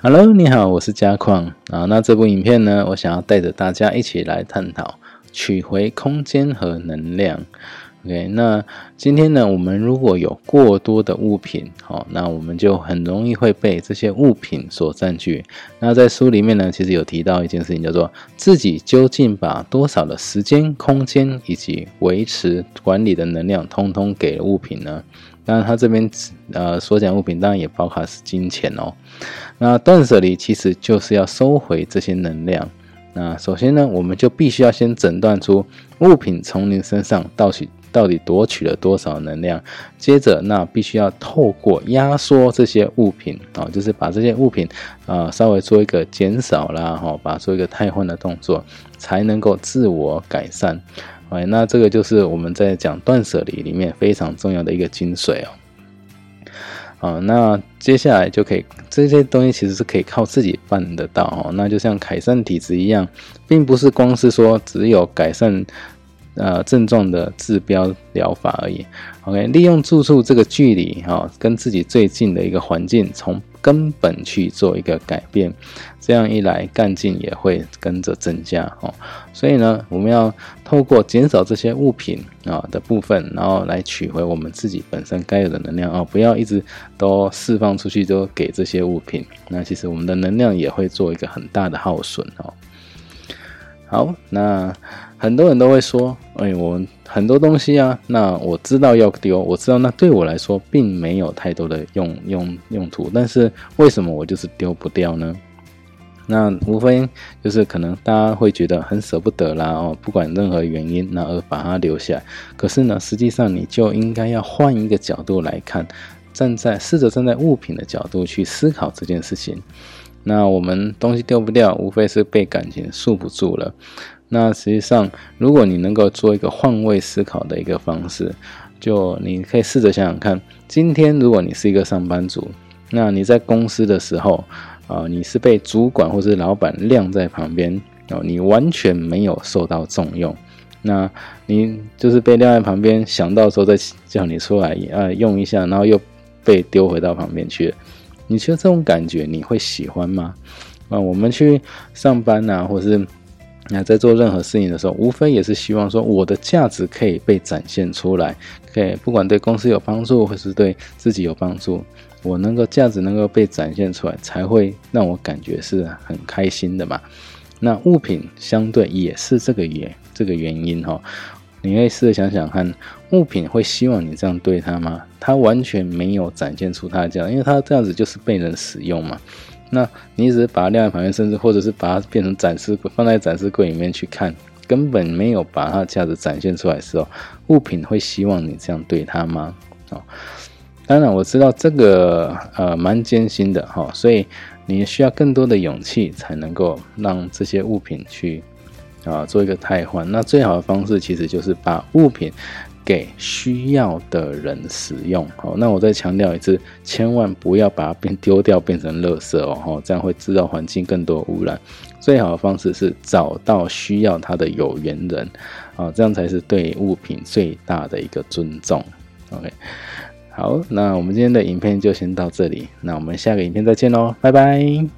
Hello，你好，我是嘉矿啊。那这部影片呢，我想要带着大家一起来探讨取回空间和能量。OK，那今天呢，我们如果有过多的物品，好，那我们就很容易会被这些物品所占据。那在书里面呢，其实有提到一件事情，叫做自己究竟把多少的时间、空间以及维持管理的能量，通通给了物品呢？当然，他这边呃所讲物品，当然也包括是金钱哦。那断舍离其实就是要收回这些能量。那首先呢，我们就必须要先诊断出物品从您身上到底到底夺取了多少能量。接着，那必须要透过压缩这些物品啊，就是把这些物品啊稍微做一个减少啦，哈，把做一个汰换的动作，才能够自我改善。哎，那这个就是我们在讲断舍离里面非常重要的一个精髓哦。啊，那接下来就可以这些东西其实是可以靠自己办得到哦。那就像改善体质一样，并不是光是说只有改善。呃，症状的治标疗法而已。OK，利用住处这个距离哈，跟自己最近的一个环境，从根本去做一个改变，这样一来干劲也会跟着增加哦。所以呢，我们要透过减少这些物品啊的部分，然后来取回我们自己本身该有的能量哦，不要一直都释放出去，都给这些物品。那其实我们的能量也会做一个很大的耗损哦。好，那很多人都会说，哎，我很多东西啊，那我知道要丢，我知道那对我来说并没有太多的用用用途，但是为什么我就是丢不掉呢？那无非就是可能大家会觉得很舍不得啦，哦，不管任何原因，那而把它留下。可是呢，实际上你就应该要换一个角度来看，站在试着站在物品的角度去思考这件事情。那我们东西丢不掉，无非是被感情束缚住了。那实际上，如果你能够做一个换位思考的一个方式，就你可以试着想想看，今天如果你是一个上班族，那你在公司的时候，啊，你是被主管或者老板晾在旁边，哦，你完全没有受到重用，那你就是被晾在旁边，想到时候再叫你出来，呃，用一下，然后又被丢回到旁边去。你觉得这种感觉你会喜欢吗？啊，我们去上班呐，或是那在做任何事情的时候，无非也是希望说我的价值可以被展现出来，可以不管对公司有帮助，或是对自己有帮助，我能够价值能够被展现出来，才会让我感觉是很开心的嘛。那物品相对也是这个原这个原因哈。你可以试着想想看，物品会希望你这样对它吗？它完全没有展现出它的价值，因为它这样子就是被人使用嘛。那你只是把它晾在旁边，甚至或者是把它变成展示柜，放在展示柜里面去看，根本没有把它价值展现出来的时候，物品会希望你这样对它吗？哦，当然我知道这个呃蛮艰辛的哈，所以你需要更多的勇气才能够让这些物品去。啊，做一个汰换，那最好的方式其实就是把物品给需要的人使用。好，那我再强调一次，千万不要把它变丢掉，变成垃圾哦，这样会制造环境更多污染。最好的方式是找到需要它的有缘人，啊，这样才是对物品最大的一个尊重。OK，好，那我们今天的影片就先到这里，那我们下个影片再见喽，拜拜。